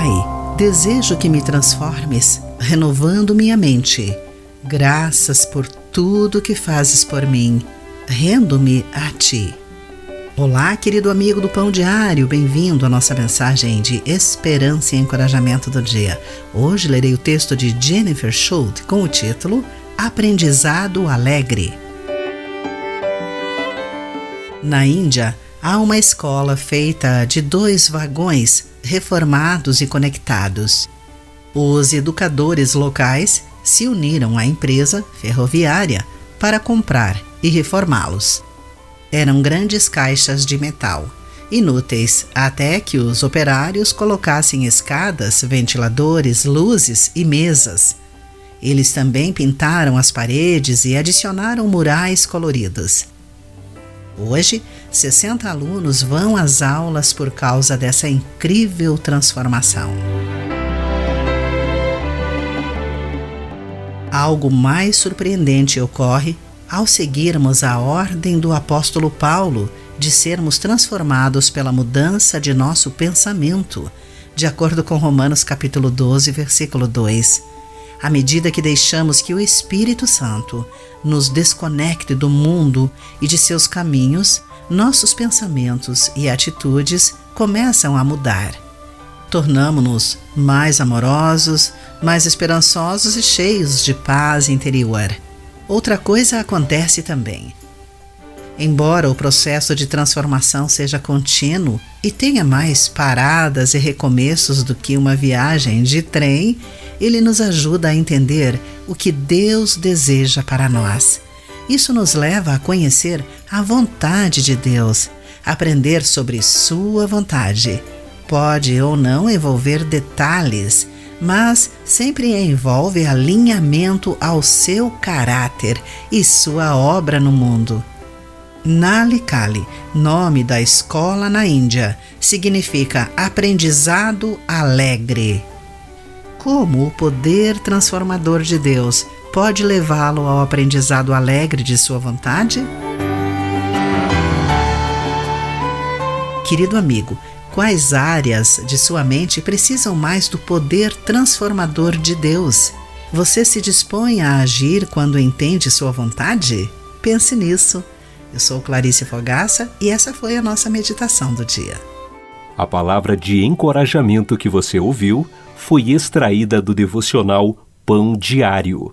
Pai, desejo que me transformes, renovando minha mente. Graças por tudo que fazes por mim. Rendo-me a ti. Olá, querido amigo do Pão Diário, bem-vindo à nossa mensagem de esperança e encorajamento do dia. Hoje lerei o texto de Jennifer Schultz com o título Aprendizado Alegre. Na Índia, há uma escola feita de dois vagões reformados e conectados. Os educadores locais se uniram à empresa ferroviária para comprar e reformá-los. Eram grandes caixas de metal, inúteis até que os operários colocassem escadas, ventiladores, luzes e mesas. Eles também pintaram as paredes e adicionaram murais coloridos. Hoje, 60 alunos vão às aulas por causa dessa incrível transformação. Algo mais surpreendente ocorre ao seguirmos a ordem do apóstolo Paulo de sermos transformados pela mudança de nosso pensamento, de acordo com Romanos capítulo 12, versículo 2. À medida que deixamos que o Espírito Santo nos desconecte do mundo e de seus caminhos, nossos pensamentos e atitudes começam a mudar. Tornamos-nos mais amorosos, mais esperançosos e cheios de paz interior. Outra coisa acontece também. Embora o processo de transformação seja contínuo e tenha mais paradas e recomeços do que uma viagem de trem, ele nos ajuda a entender o que Deus deseja para nós. Isso nos leva a conhecer a vontade de Deus, aprender sobre Sua vontade. Pode ou não envolver detalhes, mas sempre envolve alinhamento ao seu caráter e sua obra no mundo. Nalikali, nome da escola na Índia, significa aprendizado alegre. Como o poder transformador de Deus pode levá-lo ao aprendizado alegre de sua vontade? Querido amigo, quais áreas de sua mente precisam mais do poder transformador de Deus? Você se dispõe a agir quando entende sua vontade? Pense nisso. Eu sou Clarice Fogaça e essa foi a nossa meditação do dia. A palavra de encorajamento que você ouviu foi extraída do devocional Pão Diário.